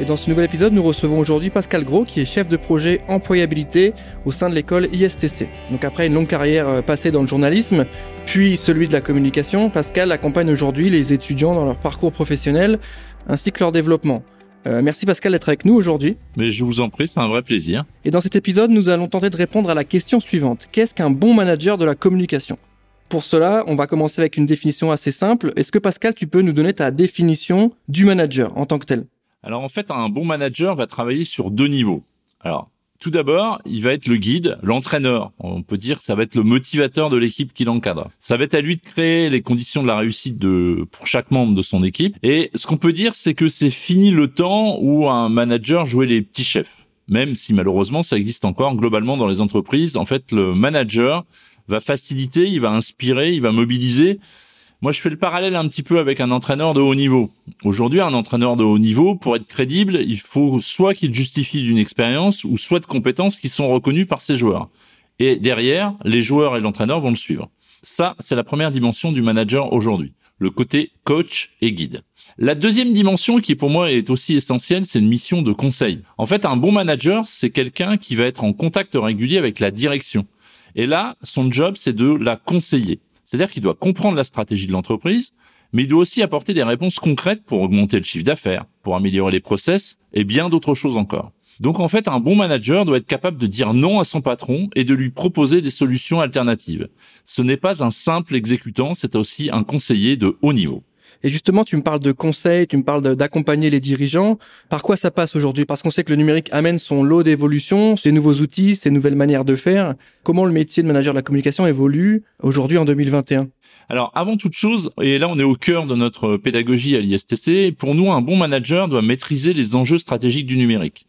Et dans ce nouvel épisode, nous recevons aujourd'hui Pascal Gros, qui est chef de projet employabilité au sein de l'école ISTC. Donc après une longue carrière euh, passée dans le journalisme, puis celui de la communication, Pascal accompagne aujourd'hui les étudiants dans leur parcours professionnel ainsi que leur développement. Euh, merci Pascal d'être avec nous aujourd'hui. Mais je vous en prie, c'est un vrai plaisir. Et dans cet épisode, nous allons tenter de répondre à la question suivante. Qu'est-ce qu'un bon manager de la communication? Pour cela, on va commencer avec une définition assez simple. Est-ce que Pascal, tu peux nous donner ta définition du manager en tant que tel? Alors en fait, un bon manager va travailler sur deux niveaux. Alors tout d'abord, il va être le guide, l'entraîneur. On peut dire que ça va être le motivateur de l'équipe qui l'encadre. Ça va être à lui de créer les conditions de la réussite de pour chaque membre de son équipe. Et ce qu'on peut dire, c'est que c'est fini le temps où un manager jouait les petits chefs. Même si malheureusement ça existe encore globalement dans les entreprises. En fait, le manager va faciliter, il va inspirer, il va mobiliser moi, je fais le parallèle un petit peu avec un entraîneur de haut niveau. Aujourd'hui, un entraîneur de haut niveau, pour être crédible, il faut soit qu'il justifie d'une expérience ou soit de compétences qui sont reconnues par ses joueurs. Et derrière, les joueurs et l'entraîneur vont le suivre. Ça, c'est la première dimension du manager aujourd'hui, le côté coach et guide. La deuxième dimension qui pour moi est aussi essentielle, c'est une mission de conseil. En fait, un bon manager, c'est quelqu'un qui va être en contact régulier avec la direction. Et là, son job, c'est de la conseiller. C'est-à-dire qu'il doit comprendre la stratégie de l'entreprise, mais il doit aussi apporter des réponses concrètes pour augmenter le chiffre d'affaires, pour améliorer les process et bien d'autres choses encore. Donc en fait, un bon manager doit être capable de dire non à son patron et de lui proposer des solutions alternatives. Ce n'est pas un simple exécutant, c'est aussi un conseiller de haut niveau. Et justement, tu me parles de conseils, tu me parles d'accompagner les dirigeants. Par quoi ça passe aujourd'hui? Parce qu'on sait que le numérique amène son lot d'évolution, ses nouveaux outils, ses nouvelles manières de faire. Comment le métier de manager de la communication évolue aujourd'hui en 2021 alors, avant toute chose, et là on est au cœur de notre pédagogie à l'ISTC, pour nous, un bon manager doit maîtriser les enjeux stratégiques du numérique.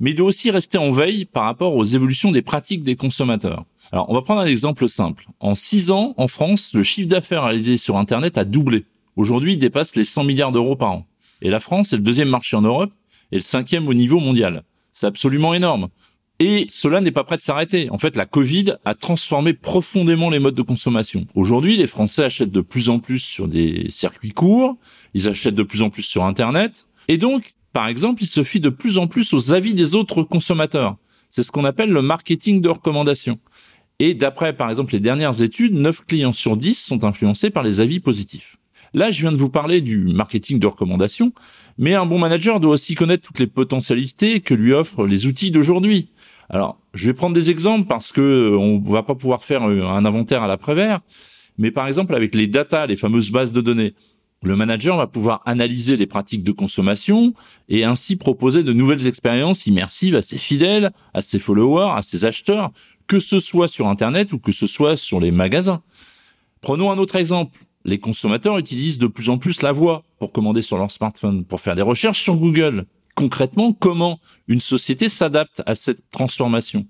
Mais il doit aussi rester en veille par rapport aux évolutions des pratiques des consommateurs. Alors, on va prendre un exemple simple. En six ans, en France, le chiffre d'affaires réalisé sur Internet a doublé aujourd'hui il dépasse les 100 milliards d'euros par an. Et la France est le deuxième marché en Europe et le cinquième au niveau mondial. C'est absolument énorme. Et cela n'est pas prêt de s'arrêter. En fait, la Covid a transformé profondément les modes de consommation. Aujourd'hui, les Français achètent de plus en plus sur des circuits courts, ils achètent de plus en plus sur Internet, et donc, par exemple, ils se fient de plus en plus aux avis des autres consommateurs. C'est ce qu'on appelle le marketing de recommandation. Et d'après, par exemple, les dernières études, 9 clients sur 10 sont influencés par les avis positifs. Là, je viens de vous parler du marketing de recommandation, mais un bon manager doit aussi connaître toutes les potentialités que lui offrent les outils d'aujourd'hui. Alors, je vais prendre des exemples parce que euh, on va pas pouvoir faire euh, un inventaire à l'après-vert, mais par exemple avec les data, les fameuses bases de données, le manager va pouvoir analyser les pratiques de consommation et ainsi proposer de nouvelles expériences immersives à ses fidèles, à ses followers, à ses acheteurs, que ce soit sur Internet ou que ce soit sur les magasins. Prenons un autre exemple les consommateurs utilisent de plus en plus la voix pour commander sur leur smartphone, pour faire des recherches sur Google. Concrètement, comment une société s'adapte à cette transformation?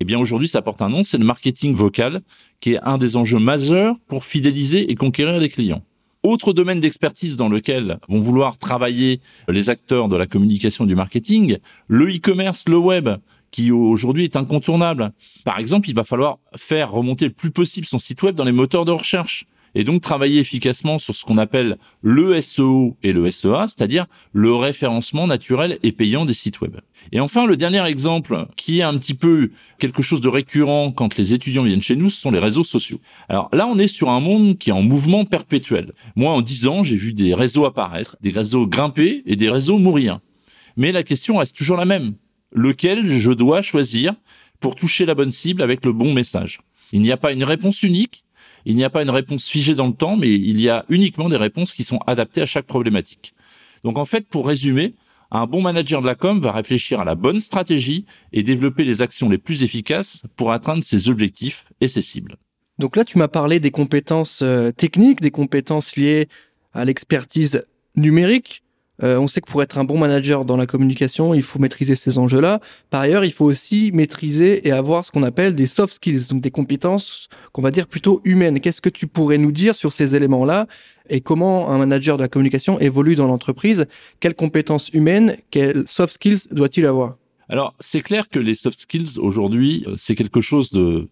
Eh bien, aujourd'hui, ça porte un nom, c'est le marketing vocal, qui est un des enjeux majeurs pour fidéliser et conquérir les clients. Autre domaine d'expertise dans lequel vont vouloir travailler les acteurs de la communication du marketing, le e-commerce, le web, qui aujourd'hui est incontournable. Par exemple, il va falloir faire remonter le plus possible son site web dans les moteurs de recherche et donc travailler efficacement sur ce qu'on appelle le SEO et le SEA, c'est-à-dire le référencement naturel et payant des sites web. Et enfin, le dernier exemple, qui est un petit peu quelque chose de récurrent quand les étudiants viennent chez nous, ce sont les réseaux sociaux. Alors là, on est sur un monde qui est en mouvement perpétuel. Moi, en dix ans, j'ai vu des réseaux apparaître, des réseaux grimper et des réseaux mourir. Mais la question reste toujours la même. Lequel je dois choisir pour toucher la bonne cible avec le bon message? Il n'y a pas une réponse unique, il n'y a pas une réponse figée dans le temps, mais il y a uniquement des réponses qui sont adaptées à chaque problématique. Donc en fait, pour résumer, un bon manager de la com va réfléchir à la bonne stratégie et développer les actions les plus efficaces pour atteindre ses objectifs et ses cibles. Donc là, tu m'as parlé des compétences euh, techniques, des compétences liées à l'expertise numérique. Euh, on sait que pour être un bon manager dans la communication, il faut maîtriser ces enjeux-là. Par ailleurs, il faut aussi maîtriser et avoir ce qu'on appelle des soft skills, donc des compétences qu'on va dire plutôt humaines. Qu'est-ce que tu pourrais nous dire sur ces éléments-là et comment un manager de la communication évolue dans l'entreprise? Quelles compétences humaines, quelles soft skills doit-il avoir? Alors, c'est clair que les soft skills aujourd'hui, euh, c'est quelque chose de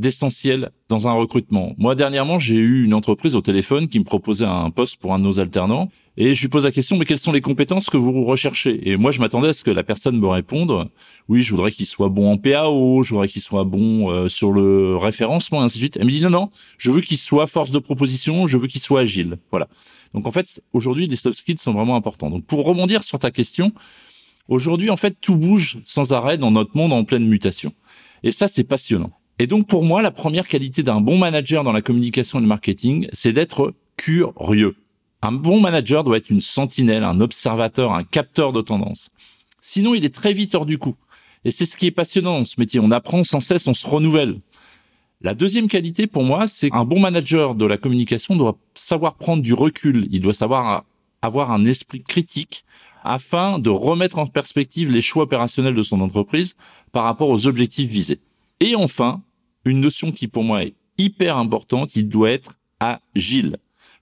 d'essentiel dans un recrutement. Moi, dernièrement, j'ai eu une entreprise au téléphone qui me proposait un poste pour un de nos alternants et je lui pose la question, mais quelles sont les compétences que vous recherchez? Et moi, je m'attendais à ce que la personne me réponde, oui, je voudrais qu'il soit bon en PAO, je voudrais qu'il soit bon euh, sur le référencement, et ainsi de suite. Elle me dit, non, non, je veux qu'il soit force de proposition, je veux qu'il soit agile. Voilà. Donc, en fait, aujourd'hui, les soft skills sont vraiment importants. Donc, pour rebondir sur ta question, aujourd'hui, en fait, tout bouge sans arrêt dans notre monde en pleine mutation. Et ça, c'est passionnant. Et donc, pour moi, la première qualité d'un bon manager dans la communication et le marketing, c'est d'être curieux. Un bon manager doit être une sentinelle, un observateur, un capteur de tendance. Sinon, il est très vite hors du coup. Et c'est ce qui est passionnant dans ce métier. On apprend sans cesse, on se renouvelle. La deuxième qualité pour moi, c'est un bon manager de la communication doit savoir prendre du recul. Il doit savoir avoir un esprit critique afin de remettre en perspective les choix opérationnels de son entreprise par rapport aux objectifs visés. Et enfin, une notion qui pour moi est hyper importante, il doit être agile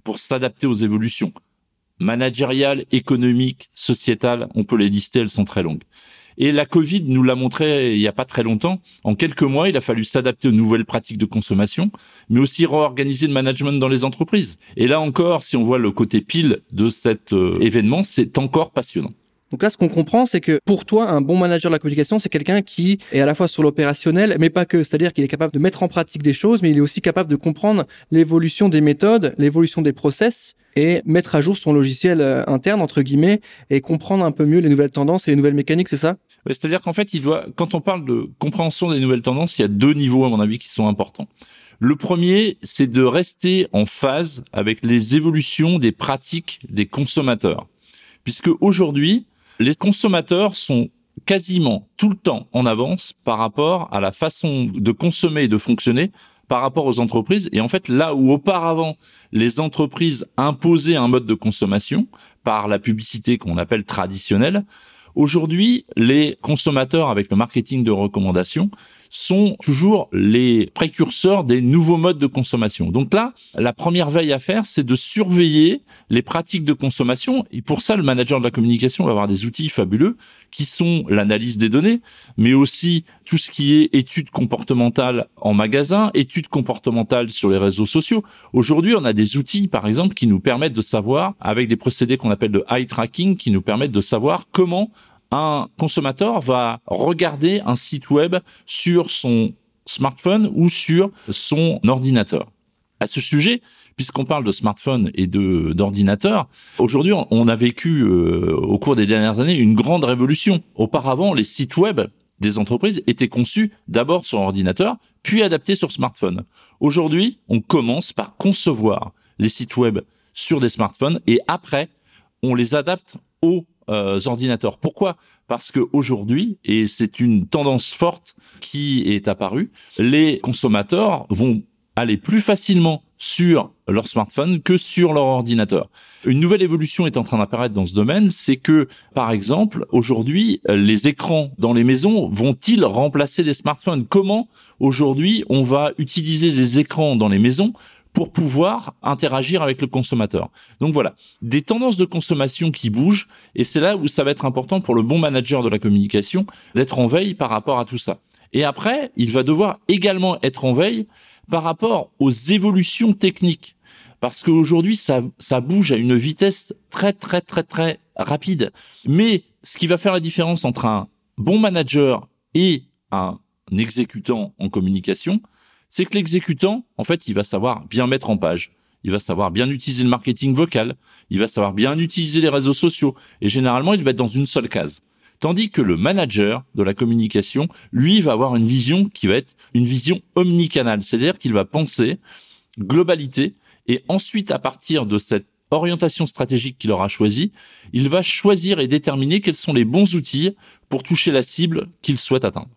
pour s'adapter aux évolutions managériales, économiques, sociétales. On peut les lister, elles sont très longues. Et la Covid nous l'a montré il n'y a pas très longtemps. En quelques mois, il a fallu s'adapter aux nouvelles pratiques de consommation, mais aussi réorganiser le management dans les entreprises. Et là encore, si on voit le côté pile de cet euh, événement, c'est encore passionnant. Donc là, ce qu'on comprend, c'est que pour toi, un bon manager de la communication, c'est quelqu'un qui est à la fois sur l'opérationnel, mais pas que. C'est-à-dire qu'il est capable de mettre en pratique des choses, mais il est aussi capable de comprendre l'évolution des méthodes, l'évolution des process, et mettre à jour son logiciel euh, interne, entre guillemets, et comprendre un peu mieux les nouvelles tendances et les nouvelles mécaniques, c'est ça? C'est-à-dire qu'en fait, il doit, quand on parle de compréhension des nouvelles tendances, il y a deux niveaux, à mon avis, qui sont importants. Le premier, c'est de rester en phase avec les évolutions des pratiques des consommateurs. Puisque aujourd'hui, les consommateurs sont quasiment tout le temps en avance par rapport à la façon de consommer et de fonctionner par rapport aux entreprises. Et en fait, là où auparavant, les entreprises imposaient un mode de consommation par la publicité qu'on appelle traditionnelle, aujourd'hui, les consommateurs, avec le marketing de recommandation, sont toujours les précurseurs des nouveaux modes de consommation. Donc là, la première veille à faire, c'est de surveiller les pratiques de consommation. Et pour ça, le manager de la communication va avoir des outils fabuleux qui sont l'analyse des données, mais aussi tout ce qui est études comportementales en magasin, études comportementales sur les réseaux sociaux. Aujourd'hui, on a des outils, par exemple, qui nous permettent de savoir, avec des procédés qu'on appelle de eye tracking, qui nous permettent de savoir comment un consommateur va regarder un site web sur son smartphone ou sur son ordinateur. À ce sujet, puisqu'on parle de smartphone et de d'ordinateur, aujourd'hui on a vécu euh, au cours des dernières années une grande révolution. Auparavant, les sites web des entreprises étaient conçus d'abord sur ordinateur, puis adaptés sur smartphone. Aujourd'hui, on commence par concevoir les sites web sur des smartphones et après, on les adapte aux euh, ordinateurs. Pourquoi? Parce que aujourd'hui, et c'est une tendance forte qui est apparue, les consommateurs vont aller plus facilement sur leur smartphone que sur leur ordinateur. Une nouvelle évolution est en train d'apparaître dans ce domaine, c'est que, par exemple, aujourd'hui, les écrans dans les maisons vont-ils remplacer les smartphones? Comment, aujourd'hui, on va utiliser les écrans dans les maisons pour pouvoir interagir avec le consommateur. Donc voilà, des tendances de consommation qui bougent, et c'est là où ça va être important pour le bon manager de la communication d'être en veille par rapport à tout ça. Et après, il va devoir également être en veille par rapport aux évolutions techniques. Parce qu'aujourd'hui, ça, ça bouge à une vitesse très, très, très, très rapide. Mais ce qui va faire la différence entre un bon manager et un exécutant en communication, c'est que l'exécutant, en fait, il va savoir bien mettre en page. Il va savoir bien utiliser le marketing vocal. Il va savoir bien utiliser les réseaux sociaux. Et généralement, il va être dans une seule case. Tandis que le manager de la communication, lui, va avoir une vision qui va être une vision omnicanale. C'est-à-dire qu'il va penser globalité et ensuite, à partir de cette orientation stratégique qu'il aura choisie, il va choisir et déterminer quels sont les bons outils pour toucher la cible qu'il souhaite atteindre.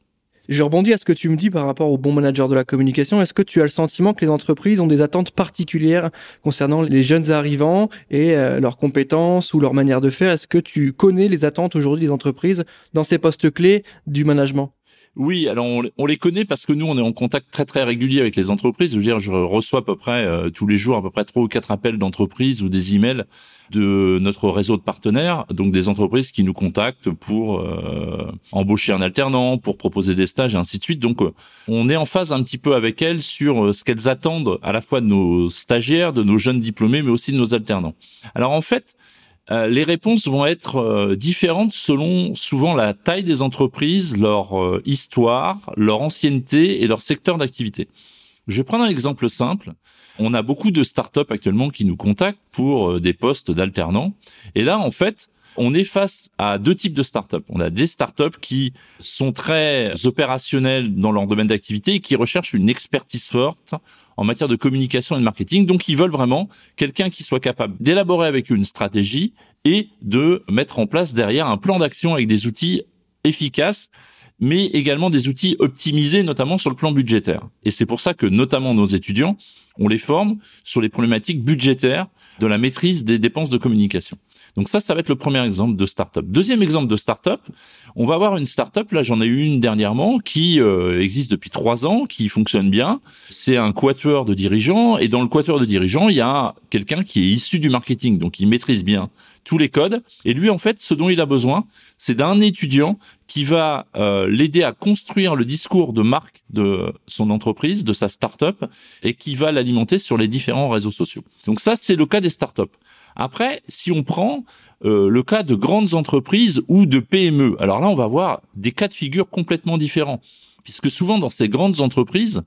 Je rebondis à ce que tu me dis par rapport au bon manager de la communication. Est-ce que tu as le sentiment que les entreprises ont des attentes particulières concernant les jeunes arrivants et euh, leurs compétences ou leur manière de faire? Est-ce que tu connais les attentes aujourd'hui des entreprises dans ces postes clés du management? Oui, alors on, les connaît parce que nous on est en contact très très régulier avec les entreprises. Je veux dire, je reçois à peu près euh, tous les jours à peu près trois ou quatre appels d'entreprises ou des emails de notre réseau de partenaires, donc des entreprises qui nous contactent pour euh, embaucher un alternant, pour proposer des stages et ainsi de suite. Donc euh, on est en phase un petit peu avec elles sur ce qu'elles attendent à la fois de nos stagiaires, de nos jeunes diplômés, mais aussi de nos alternants. Alors en fait, euh, les réponses vont être euh, différentes selon souvent la taille des entreprises, leur euh, histoire, leur ancienneté et leur secteur d'activité. Je vais prendre un exemple simple. On a beaucoup de startups actuellement qui nous contactent pour des postes d'alternants. Et là, en fait, on est face à deux types de startups. On a des startups qui sont très opérationnelles dans leur domaine d'activité et qui recherchent une expertise forte en matière de communication et de marketing. Donc, ils veulent vraiment quelqu'un qui soit capable d'élaborer avec eux une stratégie et de mettre en place derrière un plan d'action avec des outils efficaces mais également des outils optimisés, notamment sur le plan budgétaire. Et c'est pour ça que, notamment nos étudiants, on les forme sur les problématiques budgétaires de la maîtrise des dépenses de communication. Donc ça, ça va être le premier exemple de startup. Deuxième exemple de startup, on va avoir une startup. Là, j'en ai eu une dernièrement qui euh, existe depuis trois ans, qui fonctionne bien. C'est un quatuor de dirigeants et dans le quatuor de dirigeants, il y a quelqu'un qui est issu du marketing, donc il maîtrise bien tous les codes. Et lui, en fait, ce dont il a besoin, c'est d'un étudiant qui va euh, l'aider à construire le discours de marque de son entreprise, de sa startup, et qui va l'alimenter sur les différents réseaux sociaux. Donc ça, c'est le cas des startups. Après, si on prend euh, le cas de grandes entreprises ou de PME, alors là, on va voir des cas de figure complètement différents, puisque souvent dans ces grandes entreprises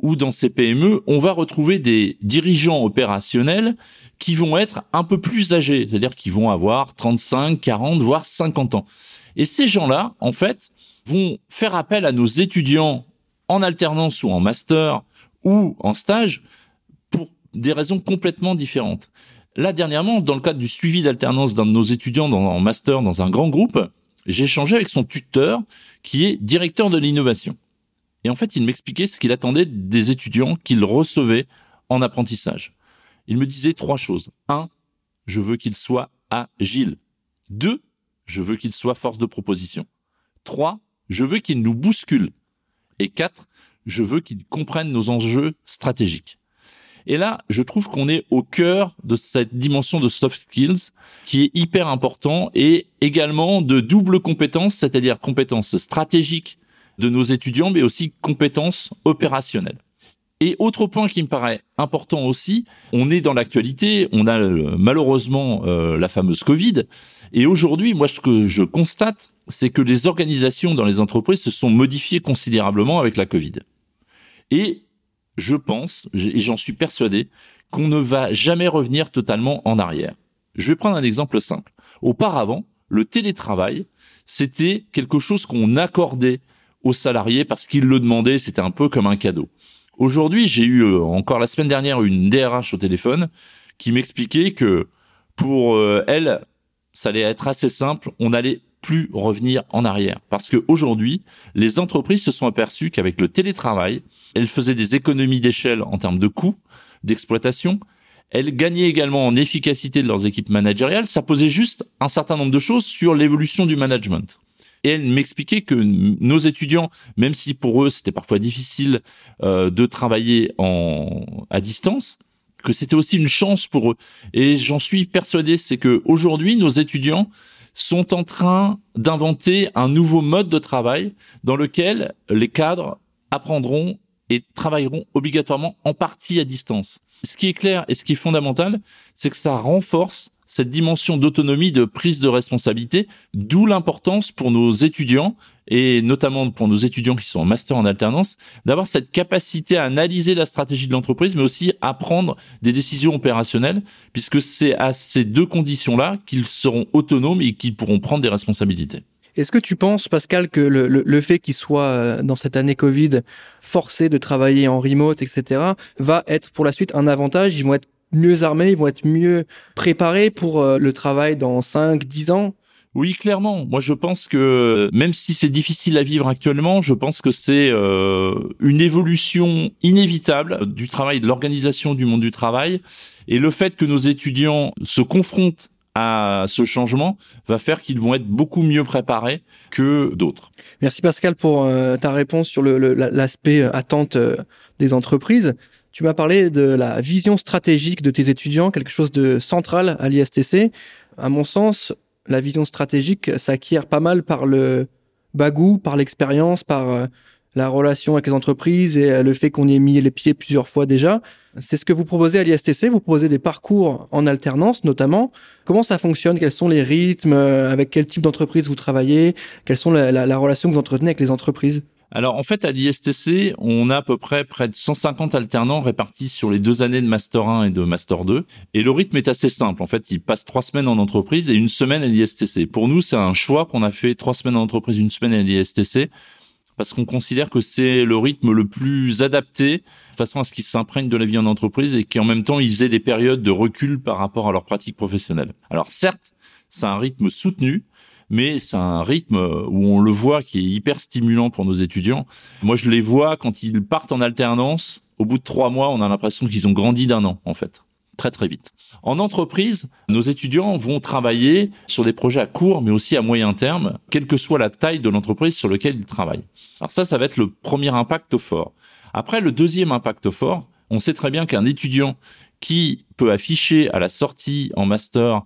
ou dans ces PME, on va retrouver des dirigeants opérationnels qui vont être un peu plus âgés, c'est-à-dire qui vont avoir 35, 40, voire 50 ans. Et ces gens-là, en fait, vont faire appel à nos étudiants en alternance ou en master ou en stage pour des raisons complètement différentes. Là, dernièrement, dans le cadre du suivi d'alternance d'un de nos étudiants dans, en master dans un grand groupe, j'ai avec son tuteur qui est directeur de l'innovation. Et en fait, il m'expliquait ce qu'il attendait des étudiants qu'il recevait en apprentissage. Il me disait trois choses. Un, je veux qu'il soit agile. Deux, je veux qu'il soit force de proposition. Trois, je veux qu'il nous bouscule. Et quatre, je veux qu'il comprenne nos enjeux stratégiques. Et là, je trouve qu'on est au cœur de cette dimension de soft skills qui est hyper important et également de double compétence, c'est-à-dire compétences stratégiques de nos étudiants, mais aussi compétences opérationnelles. Et autre point qui me paraît important aussi, on est dans l'actualité, on a euh, malheureusement euh, la fameuse Covid, et aujourd'hui, moi ce que je constate, c'est que les organisations dans les entreprises se sont modifiées considérablement avec la Covid. Et je pense, et j'en suis persuadé, qu'on ne va jamais revenir totalement en arrière. Je vais prendre un exemple simple. Auparavant, le télétravail, c'était quelque chose qu'on accordait aux salariés parce qu'ils le demandaient, c'était un peu comme un cadeau. Aujourd'hui, j'ai eu euh, encore la semaine dernière une DRH au téléphone qui m'expliquait que pour euh, elle, ça allait être assez simple, on allait plus revenir en arrière. Parce que aujourd'hui, les entreprises se sont aperçues qu'avec le télétravail, elles faisaient des économies d'échelle en termes de coûts, d'exploitation. Elles gagnaient également en efficacité de leurs équipes managériales. Ça posait juste un certain nombre de choses sur l'évolution du management. Et elle m'expliquait que nos étudiants, même si pour eux c'était parfois difficile euh, de travailler en à distance, que c'était aussi une chance pour eux. Et j'en suis persuadé, c'est que aujourd'hui nos étudiants sont en train d'inventer un nouveau mode de travail dans lequel les cadres apprendront et travailleront obligatoirement en partie à distance. Ce qui est clair et ce qui est fondamental, c'est que ça renforce cette dimension d'autonomie, de prise de responsabilité, d'où l'importance pour nos étudiants et notamment pour nos étudiants qui sont en master en alternance, d'avoir cette capacité à analyser la stratégie de l'entreprise, mais aussi à prendre des décisions opérationnelles, puisque c'est à ces deux conditions-là qu'ils seront autonomes et qu'ils pourront prendre des responsabilités. Est-ce que tu penses, Pascal, que le, le, fait qu'ils soient euh, dans cette année Covid forcés de travailler en remote, etc., va être pour la suite un avantage? Ils vont être mieux armés, ils vont être mieux préparés pour euh, le travail dans 5, 10 ans? Oui, clairement. Moi, je pense que même si c'est difficile à vivre actuellement, je pense que c'est euh, une évolution inévitable du travail, de l'organisation du monde du travail. Et le fait que nos étudiants se confrontent à ce changement va faire qu'ils vont être beaucoup mieux préparés que d'autres. Merci Pascal pour euh, ta réponse sur l'aspect le, attente euh, des entreprises. Tu m'as parlé de la vision stratégique de tes étudiants, quelque chose de central à l'ISTC. À mon sens, la vision stratégique s'acquiert pas mal par le bagou, par l'expérience, par euh, la relation avec les entreprises et euh, le fait qu'on y ait mis les pieds plusieurs fois déjà. C'est ce que vous proposez à l'ISTC. Vous proposez des parcours en alternance, notamment. Comment ça fonctionne? Quels sont les rythmes? Euh, Avec quel type d'entreprise vous travaillez? Quelles sont la, la relation que vous entretenez avec les entreprises? Alors en fait à l'ISTC, on a à peu près près de 150 alternants répartis sur les deux années de master 1 et de master 2 et le rythme est assez simple. En fait, ils passent trois semaines en entreprise et une semaine à l'ISTC. Pour nous, c'est un choix qu'on a fait trois semaines en entreprise, une semaine à l'ISTC parce qu'on considère que c'est le rythme le plus adapté de façon à ce qu'ils s'imprègnent de la vie en entreprise et qu'en même temps ils aient des périodes de recul par rapport à leur pratique professionnelle. Alors certes, c'est un rythme soutenu, mais c'est un rythme où on le voit qui est hyper stimulant pour nos étudiants. Moi, je les vois quand ils partent en alternance. Au bout de trois mois, on a l'impression qu'ils ont grandi d'un an, en fait. Très, très vite. En entreprise, nos étudiants vont travailler sur des projets à court, mais aussi à moyen terme, quelle que soit la taille de l'entreprise sur laquelle ils travaillent. Alors ça, ça va être le premier impact fort. Après, le deuxième impact fort, on sait très bien qu'un étudiant qui peut afficher à la sortie en master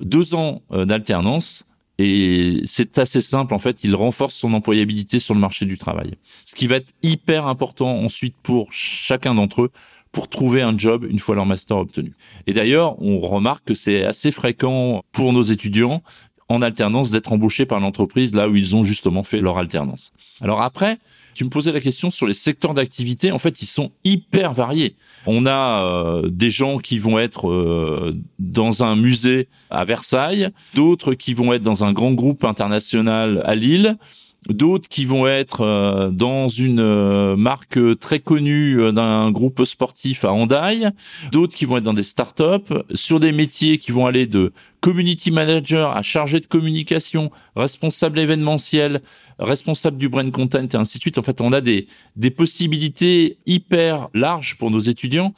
deux ans euh, d'alternance et c'est assez simple, en fait, il renforce son employabilité sur le marché du travail. Ce qui va être hyper important ensuite pour chacun d'entre eux pour trouver un job une fois leur master obtenu. Et d'ailleurs, on remarque que c'est assez fréquent pour nos étudiants en alternance d'être embauchés par l'entreprise là où ils ont justement fait leur alternance. Alors après, tu me posais la question sur les secteurs d'activité. En fait, ils sont hyper variés. On a euh, des gens qui vont être euh, dans un musée à Versailles, d'autres qui vont être dans un grand groupe international à Lille, d'autres qui vont être euh, dans une euh, marque très connue euh, d'un groupe sportif à Hendaye, d'autres qui vont être dans des startups, sur des métiers qui vont aller de community manager à chargé de communication, responsable événementiel, responsable du brand content et ainsi de suite. En fait, on a des, des possibilités hyper larges pour nos étudiants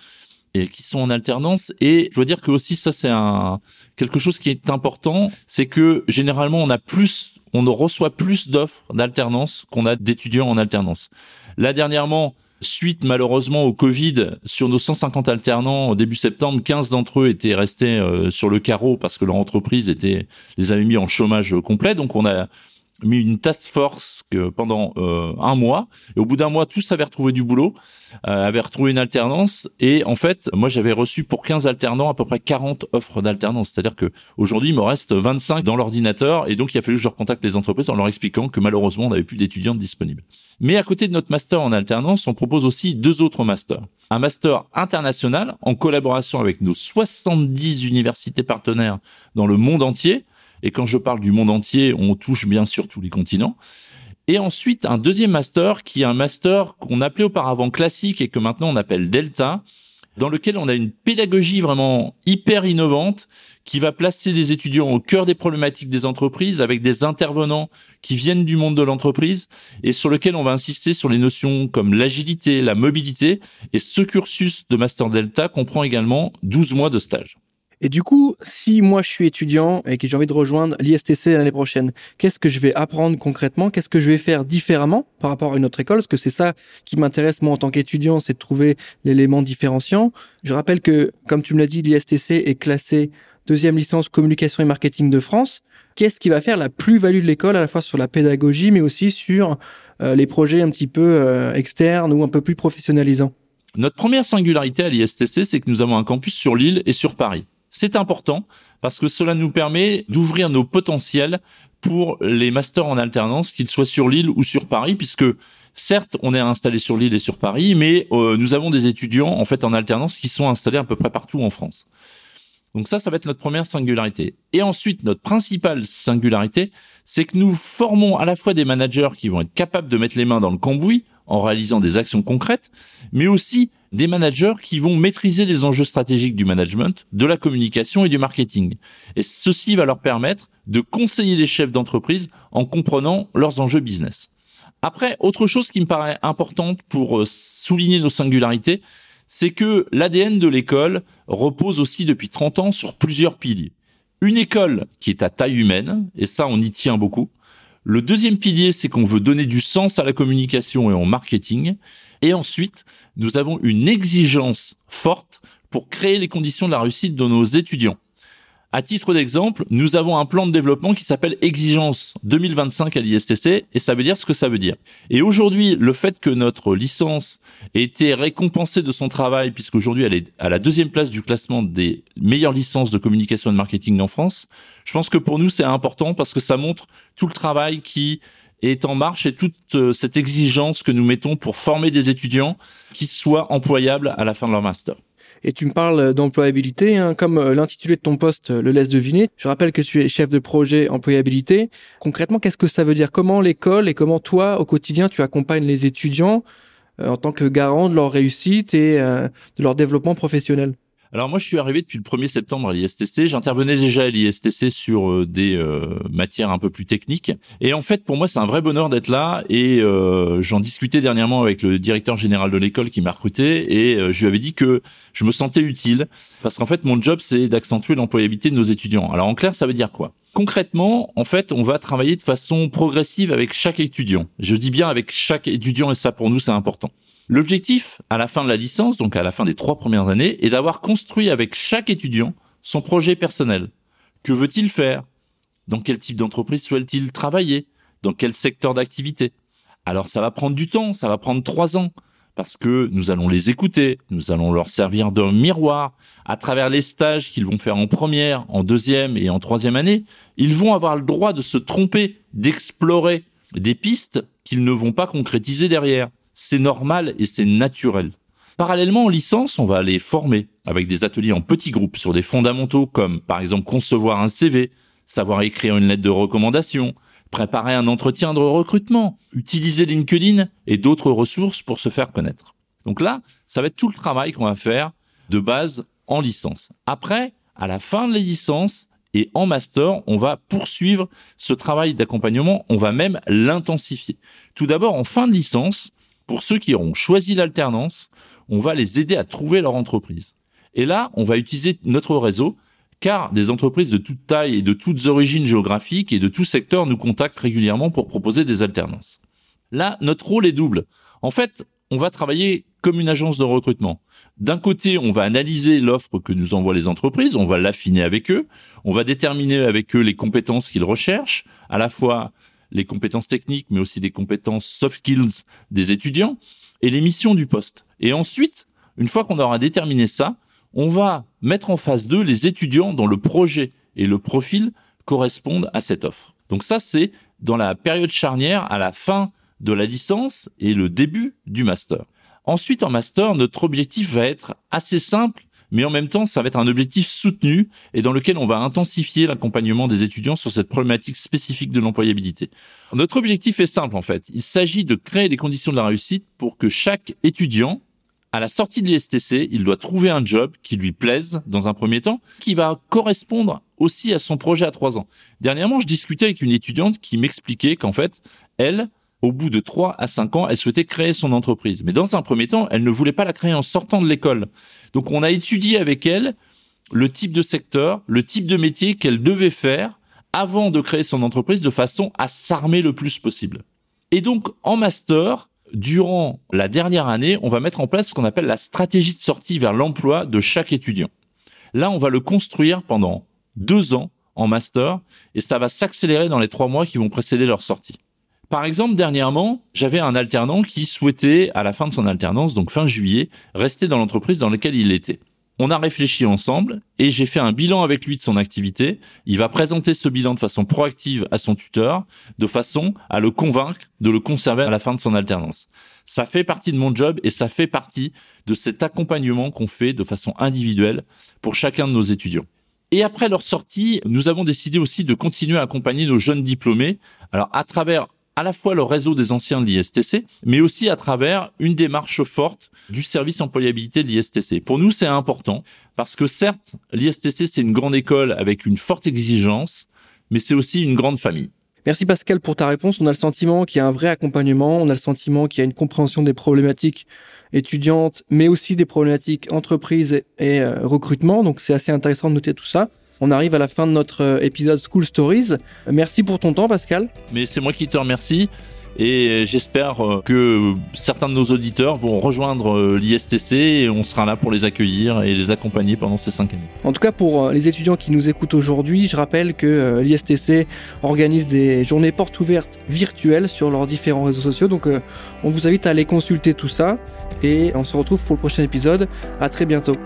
et qui sont en alternance. Et je dois dire que aussi ça c'est un quelque chose qui est important, c'est que généralement on a plus, on reçoit plus d'offres d'alternance qu'on a d'étudiants en alternance. Là dernièrement, suite malheureusement au Covid, sur nos 150 alternants au début septembre, 15 d'entre eux étaient restés euh, sur le carreau parce que leur entreprise était les avait mis en chômage complet. Donc on a mis une task force que pendant euh, un mois. Et au bout d'un mois, tous avaient retrouvé du boulot, euh, avaient retrouvé une alternance. Et en fait, moi, j'avais reçu pour 15 alternants à peu près 40 offres d'alternance. C'est-à-dire que aujourd'hui, il me reste 25 dans l'ordinateur. Et donc, il a fallu que je recontacte les entreprises en leur expliquant que malheureusement, on n'avait plus d'étudiants disponibles. Mais à côté de notre master en alternance, on propose aussi deux autres masters. Un master international en collaboration avec nos 70 universités partenaires dans le monde entier et quand je parle du monde entier, on touche bien sûr tous les continents. Et ensuite, un deuxième master qui est un master qu'on appelait auparavant classique et que maintenant on appelle Delta, dans lequel on a une pédagogie vraiment hyper innovante qui va placer des étudiants au cœur des problématiques des entreprises avec des intervenants qui viennent du monde de l'entreprise et sur lequel on va insister sur les notions comme l'agilité, la mobilité et ce cursus de Master Delta comprend également 12 mois de stage. Et du coup, si moi je suis étudiant et que j'ai envie de rejoindre l'ISTC l'année prochaine, qu'est-ce que je vais apprendre concrètement? Qu'est-ce que je vais faire différemment par rapport à une autre école? Parce que c'est ça qui m'intéresse moi en tant qu'étudiant, c'est de trouver l'élément différenciant. Je rappelle que, comme tu me l'as dit, l'ISTC est classé deuxième licence communication et marketing de France. Qu'est-ce qui va faire la plus-value de l'école à la fois sur la pédagogie, mais aussi sur euh, les projets un petit peu euh, externes ou un peu plus professionnalisants? Notre première singularité à l'ISTC, c'est que nous avons un campus sur l'île et sur Paris. C'est important parce que cela nous permet d'ouvrir nos potentiels pour les masters en alternance, qu'ils soient sur l'île ou sur Paris, puisque certes, on est installé sur l'île et sur Paris, mais euh, nous avons des étudiants en fait en alternance qui sont installés à peu près partout en France. Donc ça, ça va être notre première singularité. Et ensuite, notre principale singularité, c'est que nous formons à la fois des managers qui vont être capables de mettre les mains dans le cambouis en réalisant des actions concrètes, mais aussi des managers qui vont maîtriser les enjeux stratégiques du management, de la communication et du marketing. Et ceci va leur permettre de conseiller les chefs d'entreprise en comprenant leurs enjeux business. Après, autre chose qui me paraît importante pour euh, souligner nos singularités, c'est que l'ADN de l'école repose aussi depuis 30 ans sur plusieurs piliers. Une école qui est à taille humaine, et ça on y tient beaucoup. Le deuxième pilier, c'est qu'on veut donner du sens à la communication et au marketing. Et ensuite, nous avons une exigence forte pour créer les conditions de la réussite de nos étudiants. À titre d'exemple, nous avons un plan de développement qui s'appelle Exigence 2025 à l'ISTC et ça veut dire ce que ça veut dire. Et aujourd'hui, le fait que notre licence ait été récompensée de son travail, puisqu'aujourd'hui elle est à la deuxième place du classement des meilleures licences de communication et de marketing en France, je pense que pour nous c'est important parce que ça montre tout le travail qui est en marche et toute euh, cette exigence que nous mettons pour former des étudiants qui soient employables à la fin de leur master. Et tu me parles d'employabilité, hein, comme euh, l'intitulé de ton poste le laisse deviner. Je rappelle que tu es chef de projet employabilité. Concrètement, qu'est-ce que ça veut dire? Comment l'école et comment toi, au quotidien, tu accompagnes les étudiants euh, en tant que garant de leur réussite et euh, de leur développement professionnel? Alors moi, je suis arrivé depuis le 1er septembre à l'ISTC. J'intervenais déjà à l'ISTC sur euh, des euh, matières un peu plus techniques. Et en fait, pour moi, c'est un vrai bonheur d'être là. Et euh, j'en discutais dernièrement avec le directeur général de l'école qui m'a recruté. Et je lui avais dit que je me sentais utile. Parce qu'en fait, mon job, c'est d'accentuer l'employabilité de nos étudiants. Alors en clair, ça veut dire quoi? Concrètement, en fait, on va travailler de façon progressive avec chaque étudiant. Je dis bien avec chaque étudiant, et ça pour nous, c'est important. L'objectif, à la fin de la licence, donc à la fin des trois premières années, est d'avoir construit avec chaque étudiant son projet personnel. Que veut-il faire? Dans quel type d'entreprise souhaite-t-il travailler? Dans quel secteur d'activité? Alors ça va prendre du temps, ça va prendre trois ans, parce que nous allons les écouter, nous allons leur servir d'un miroir à travers les stages qu'ils vont faire en première, en deuxième et en troisième année. Ils vont avoir le droit de se tromper, d'explorer des pistes qu'ils ne vont pas concrétiser derrière c'est normal et c'est naturel. Parallèlement, en licence, on va les former avec des ateliers en petits groupes sur des fondamentaux comme, par exemple, concevoir un CV, savoir écrire une lettre de recommandation, préparer un entretien de recrutement, utiliser LinkedIn et d'autres ressources pour se faire connaître. Donc là, ça va être tout le travail qu'on va faire de base en licence. Après, à la fin de la licence et en master, on va poursuivre ce travail d'accompagnement, on va même l'intensifier. Tout d'abord, en fin de licence, pour ceux qui auront choisi l'alternance, on va les aider à trouver leur entreprise. Et là, on va utiliser notre réseau, car des entreprises de toute taille et de toutes origines géographiques et de tout secteur nous contactent régulièrement pour proposer des alternances. Là, notre rôle est double. En fait, on va travailler comme une agence de recrutement. D'un côté, on va analyser l'offre que nous envoient les entreprises, on va l'affiner avec eux, on va déterminer avec eux les compétences qu'ils recherchent, à la fois les compétences techniques, mais aussi les compétences soft skills des étudiants et les missions du poste. Et ensuite, une fois qu'on aura déterminé ça, on va mettre en face d'eux les étudiants dont le projet et le profil correspondent à cette offre. Donc ça, c'est dans la période charnière à la fin de la licence et le début du master. Ensuite, en master, notre objectif va être assez simple mais en même temps, ça va être un objectif soutenu et dans lequel on va intensifier l'accompagnement des étudiants sur cette problématique spécifique de l'employabilité. Notre objectif est simple en fait. Il s'agit de créer les conditions de la réussite pour que chaque étudiant, à la sortie de l'ISTC, il doit trouver un job qui lui plaise dans un premier temps, qui va correspondre aussi à son projet à trois ans. Dernièrement, je discutais avec une étudiante qui m'expliquait qu'en fait, elle, au bout de 3 à 5 ans, elle souhaitait créer son entreprise. Mais dans un premier temps, elle ne voulait pas la créer en sortant de l'école. Donc on a étudié avec elle le type de secteur, le type de métier qu'elle devait faire avant de créer son entreprise de façon à s'armer le plus possible. Et donc en master, durant la dernière année, on va mettre en place ce qu'on appelle la stratégie de sortie vers l'emploi de chaque étudiant. Là, on va le construire pendant deux ans en master et ça va s'accélérer dans les trois mois qui vont précéder leur sortie. Par exemple, dernièrement, j'avais un alternant qui souhaitait, à la fin de son alternance, donc fin juillet, rester dans l'entreprise dans laquelle il était. On a réfléchi ensemble et j'ai fait un bilan avec lui de son activité. Il va présenter ce bilan de façon proactive à son tuteur, de façon à le convaincre de le conserver à la fin de son alternance. Ça fait partie de mon job et ça fait partie de cet accompagnement qu'on fait de façon individuelle pour chacun de nos étudiants. Et après leur sortie, nous avons décidé aussi de continuer à accompagner nos jeunes diplômés. Alors à travers à la fois le réseau des anciens de l'ISTC, mais aussi à travers une démarche forte du service employabilité de l'ISTC. Pour nous, c'est important parce que certes, l'ISTC, c'est une grande école avec une forte exigence, mais c'est aussi une grande famille. Merci Pascal pour ta réponse. On a le sentiment qu'il y a un vrai accompagnement, on a le sentiment qu'il y a une compréhension des problématiques étudiantes, mais aussi des problématiques entreprises et, euh, recrutement. Donc c'est assez intéressant de noter tout ça. On arrive à la fin de notre euh, épisode School Stories. Merci pour ton temps Pascal. Mais c'est moi qui te remercie et j'espère euh, que certains de nos auditeurs vont rejoindre euh, l'ISTC et on sera là pour les accueillir et les accompagner pendant ces cinq années. En tout cas, pour les étudiants qui nous écoutent aujourd'hui, je rappelle que l'ISTC organise des journées portes ouvertes virtuelles sur leurs différents réseaux sociaux. Donc, on vous invite à aller consulter tout ça et on se retrouve pour le prochain épisode. À très bientôt.